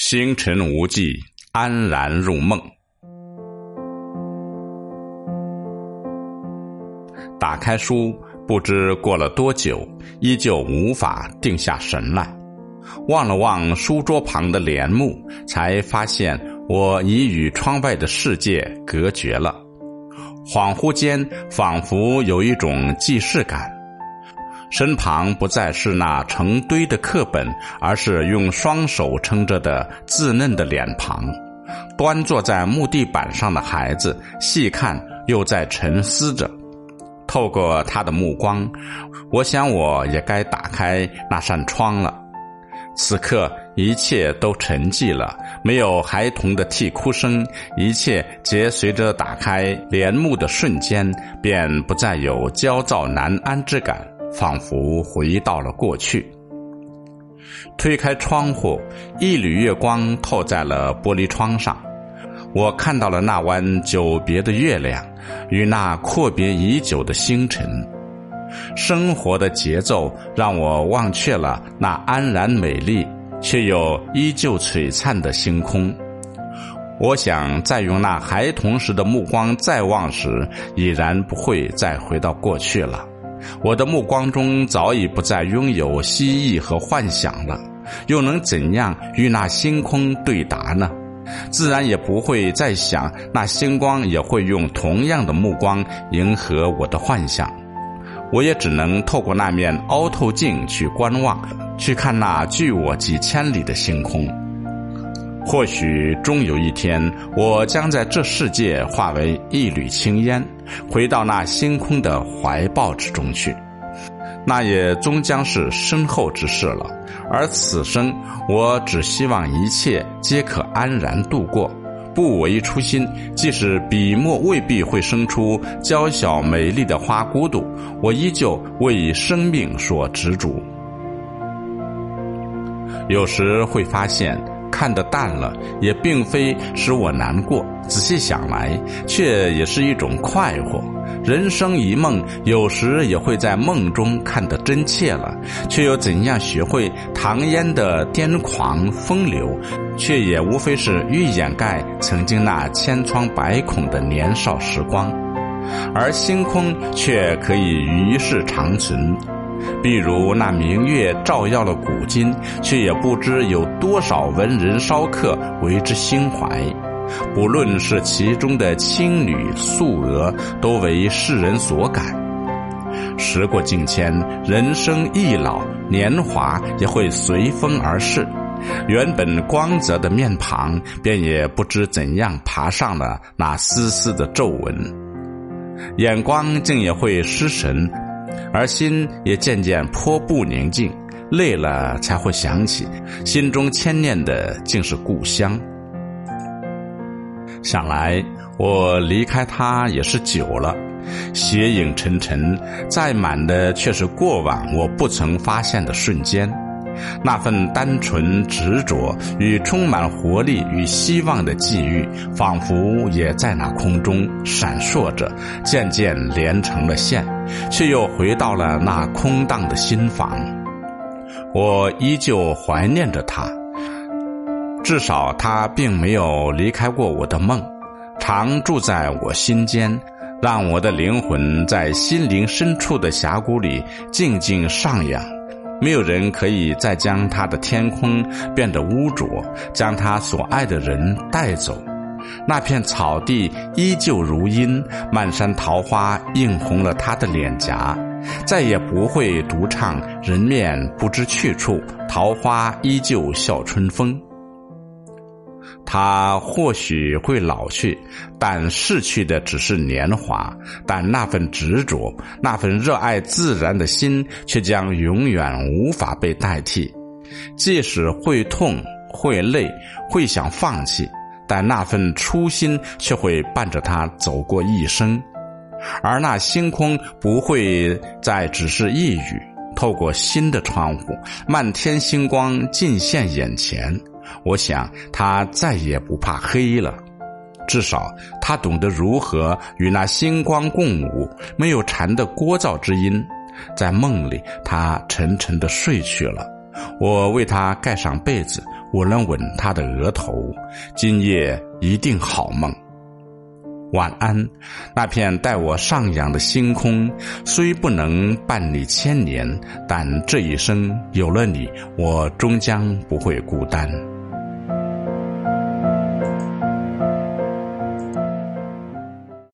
星辰无际，安然入梦。打开书，不知过了多久，依旧无法定下神来。望了望书桌旁的帘幕，才发现我已与窗外的世界隔绝了。恍惚间，仿佛有一种既视感。身旁不再是那成堆的课本，而是用双手撑着的稚嫩的脸庞。端坐在木地板上的孩子，细看又在沉思着。透过他的目光，我想我也该打开那扇窗了。此刻一切都沉寂了，没有孩童的啼哭声，一切皆随着打开帘幕的瞬间，便不再有焦躁难安之感。仿佛回到了过去。推开窗户，一缕月光透在了玻璃窗上，我看到了那弯久别的月亮与那阔别已久的星辰。生活的节奏让我忘却了那安然美丽却又依旧璀璨的星空。我想再用那孩童时的目光再望时，已然不会再回到过去了。我的目光中早已不再拥有希冀和幻想了，又能怎样与那星空对答呢？自然也不会再想那星光也会用同样的目光迎合我的幻想。我也只能透过那面凹透镜去观望，去看那距我几千里的星空。或许终有一天，我将在这世界化为一缕青烟，回到那星空的怀抱之中去。那也终将是身后之事了。而此生，我只希望一切皆可安然度过，不为初心。即使笔墨未必会生出娇小美丽的花骨朵，我依旧为生命所执着。有时会发现。看得淡了，也并非使我难过。仔细想来，却也是一种快活。人生一梦，有时也会在梦中看得真切了。却又怎样学会唐嫣的癫狂风流？却也无非是欲掩盖曾经那千疮百孔的年少时光。而星空却可以与世长存。比如那明月照耀了古今，却也不知有多少文人骚客为之心怀。不论是其中的青女素娥，都为世人所感。时过境迁，人生易老，年华也会随风而逝。原本光泽的面庞，便也不知怎样爬上了那丝丝的皱纹，眼光竟也会失神。而心也渐渐颇不宁静，累了才会想起，心中牵念的竟是故乡。想来我离开他也是久了，斜影沉沉，载满的却是过往我不曾发现的瞬间。那份单纯执着与充满活力与希望的际遇，仿佛也在那空中闪烁着，渐渐连成了线，却又回到了那空荡的心房。我依旧怀念着他，至少他并没有离开过我的梦，常住在我心间，让我的灵魂在心灵深处的峡谷里静静上扬。没有人可以再将他的天空变得污浊，将他所爱的人带走。那片草地依旧如茵，漫山桃花映红了他的脸颊，再也不会独唱“人面不知去处，桃花依旧笑春风”。他或许会老去，但逝去的只是年华。但那份执着，那份热爱自然的心，却将永远无法被代替。即使会痛、会累、会想放弃，但那份初心却会伴着他走过一生。而那星空不会再只是一语，透过新的窗户，漫天星光尽现眼前。我想，他再也不怕黑了，至少他懂得如何与那星光共舞，没有蝉的聒噪之音。在梦里，他沉沉的睡去了。我为他盖上被子，吻了吻他的额头。今夜一定好梦。晚安，那片带我上扬的星空，虽不能伴你千年，但这一生有了你，我终将不会孤单。